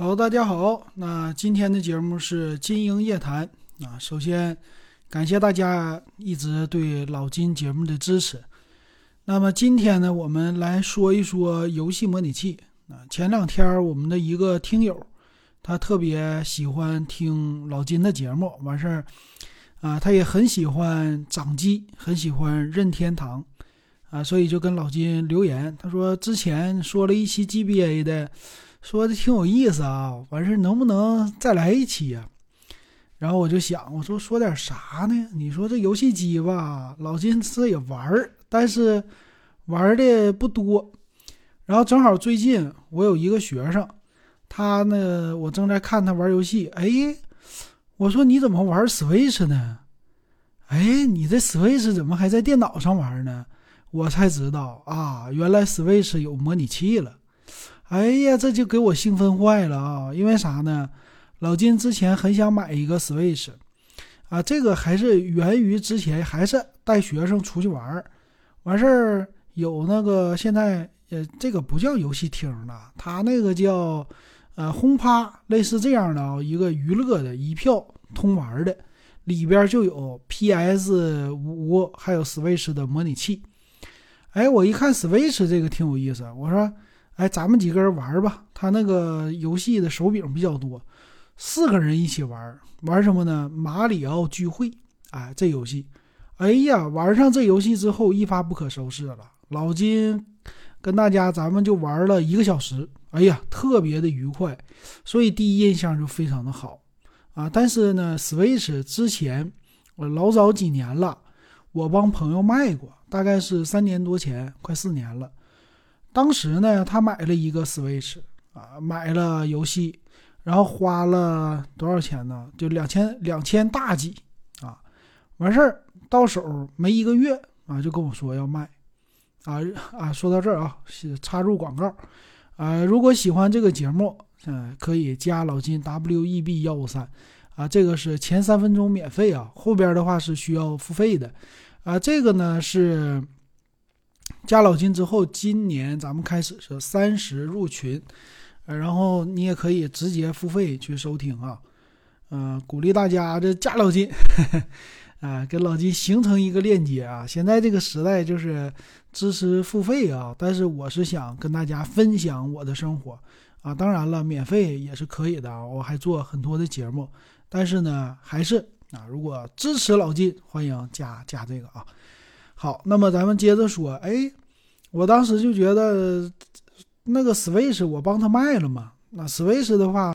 好，大家好，那今天的节目是金鹰夜谈啊。首先感谢大家一直对老金节目的支持。那么今天呢，我们来说一说游戏模拟器啊。前两天我们的一个听友，他特别喜欢听老金的节目，完事儿啊，他也很喜欢掌机，很喜欢任天堂啊，所以就跟老金留言，他说之前说了一期 GBA 的。说的挺有意思啊，完事能不能再来一期呀？然后我就想，我说说点啥呢？你说这游戏机吧，老金这也玩儿，但是玩的不多。然后正好最近我有一个学生，他呢，我正在看他玩游戏。哎，我说你怎么玩 Switch 呢？哎，你这 Switch 怎么还在电脑上玩呢？我才知道啊，原来 Switch 有模拟器了。哎呀，这就给我兴奋坏了啊！因为啥呢？老金之前很想买一个 Switch，啊，这个还是源于之前还是带学生出去玩儿，完事儿有那个现在呃，这个不叫游戏厅了，他那个叫呃轰趴，类似这样的啊，一个娱乐的一票通玩的，里边就有 PS 五还有 Switch 的模拟器。哎，我一看 Switch 这个挺有意思，我说。哎，咱们几个人玩吧。他那个游戏的手柄比较多，四个人一起玩，玩什么呢？马里奥聚会。哎，这游戏，哎呀，玩上这游戏之后一发不可收拾了。老金跟大家咱们就玩了一个小时，哎呀，特别的愉快，所以第一印象就非常的好啊。但是呢，Switch 之前我老早几年了，我帮朋友卖过，大概是三年多前，快四年了。当时呢，他买了一个 Switch 啊，买了游戏，然后花了多少钱呢？就两千两千大几啊！完事儿到手没一个月啊，就跟我说要卖啊啊！说到这儿啊，插入广告啊，如果喜欢这个节目，嗯，可以加老金 W E B 幺五三啊，这个是前三分钟免费啊，后边的话是需要付费的啊，这个呢是。加老金之后，今年咱们开始是三十入群，呃，然后你也可以直接付费去收听啊，嗯，鼓励大家这加老金，啊，跟老金形成一个链接啊。现在这个时代就是支持付费啊，但是我是想跟大家分享我的生活啊，当然了，免费也是可以的啊，我还做很多的节目，但是呢，还是啊，如果支持老金，欢迎加加这个啊。好，那么咱们接着说，哎，我当时就觉得那个 Switch 我帮他卖了嘛，那 Switch 的话。